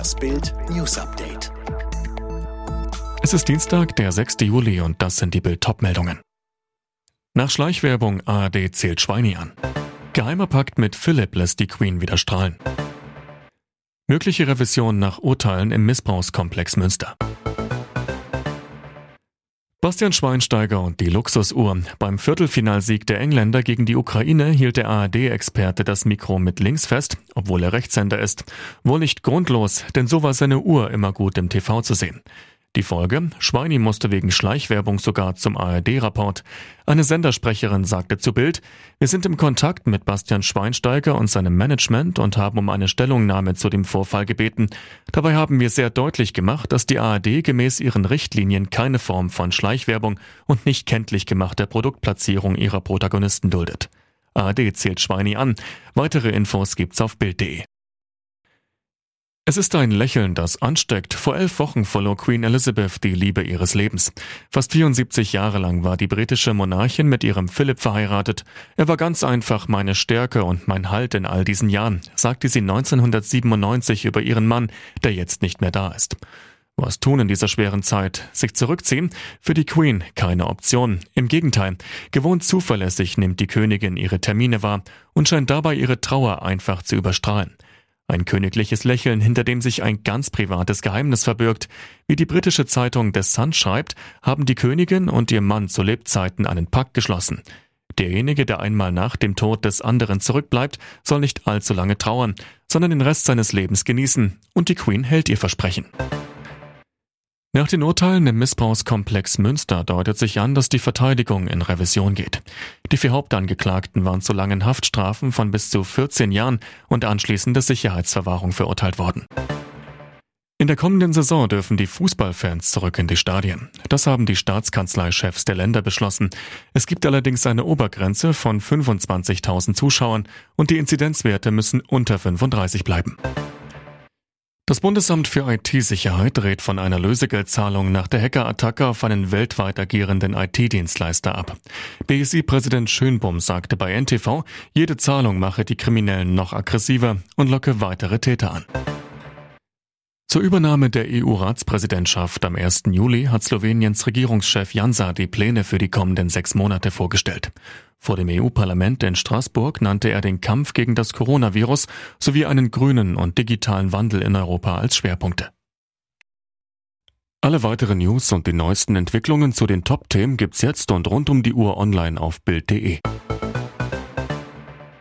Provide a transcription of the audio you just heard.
Das Bild News Update. Es ist Dienstag, der 6. Juli und das sind die Bild meldungen Nach Schleichwerbung ARD zählt Schweini an. Geheimer Pakt mit Philipp lässt die Queen wieder strahlen. Mögliche Revision nach Urteilen im Missbrauchskomplex Münster. Bastian Schweinsteiger und die Luxusuhr. Beim Viertelfinalsieg der Engländer gegen die Ukraine hielt der ARD-Experte das Mikro mit links fest, obwohl er Rechtshänder ist. Wohl nicht grundlos, denn so war seine Uhr immer gut im TV zu sehen. Die Folge? Schweini musste wegen Schleichwerbung sogar zum ARD-Rapport. Eine Sendersprecherin sagte zu Bild, wir sind im Kontakt mit Bastian Schweinsteiger und seinem Management und haben um eine Stellungnahme zu dem Vorfall gebeten. Dabei haben wir sehr deutlich gemacht, dass die ARD gemäß ihren Richtlinien keine Form von Schleichwerbung und nicht kenntlich gemachter Produktplatzierung ihrer Protagonisten duldet. ARD zählt Schweini an. Weitere Infos gibt's auf Bild.de. Es ist ein Lächeln, das ansteckt. Vor elf Wochen verlor Queen Elizabeth die Liebe ihres Lebens. Fast 74 Jahre lang war die britische Monarchin mit ihrem Philipp verheiratet. Er war ganz einfach meine Stärke und mein Halt in all diesen Jahren, sagte sie 1997 über ihren Mann, der jetzt nicht mehr da ist. Was tun in dieser schweren Zeit? Sich zurückziehen? Für die Queen keine Option. Im Gegenteil, gewohnt zuverlässig nimmt die Königin ihre Termine wahr und scheint dabei ihre Trauer einfach zu überstrahlen. Ein königliches Lächeln, hinter dem sich ein ganz privates Geheimnis verbirgt. Wie die britische Zeitung The Sun schreibt, haben die Königin und ihr Mann zu Lebzeiten einen Pakt geschlossen. Derjenige, der einmal nach dem Tod des anderen zurückbleibt, soll nicht allzu lange trauern, sondern den Rest seines Lebens genießen. Und die Queen hält ihr Versprechen. Nach den Urteilen im Missbrauchskomplex Münster deutet sich an, dass die Verteidigung in Revision geht. Die vier Hauptangeklagten waren zu langen Haftstrafen von bis zu 14 Jahren und anschließende Sicherheitsverwahrung verurteilt worden. In der kommenden Saison dürfen die Fußballfans zurück in die Stadien. Das haben die Staatskanzleichefs der Länder beschlossen. Es gibt allerdings eine Obergrenze von 25.000 Zuschauern und die Inzidenzwerte müssen unter 35 bleiben. Das Bundesamt für IT-Sicherheit rät von einer Lösegeldzahlung nach der Hackerattacke auf einen weltweit agierenden IT-Dienstleister ab. BSI-Präsident Schönbum sagte bei NTV, jede Zahlung mache die Kriminellen noch aggressiver und locke weitere Täter an. Zur Übernahme der EU-Ratspräsidentschaft am 1. Juli hat Sloweniens Regierungschef Jansa die Pläne für die kommenden sechs Monate vorgestellt. Vor dem EU-Parlament in Straßburg nannte er den Kampf gegen das Coronavirus sowie einen grünen und digitalen Wandel in Europa als Schwerpunkte. Alle weiteren News und die neuesten Entwicklungen zu den Top-Themen gibt's jetzt und rund um die Uhr online auf Bild.de.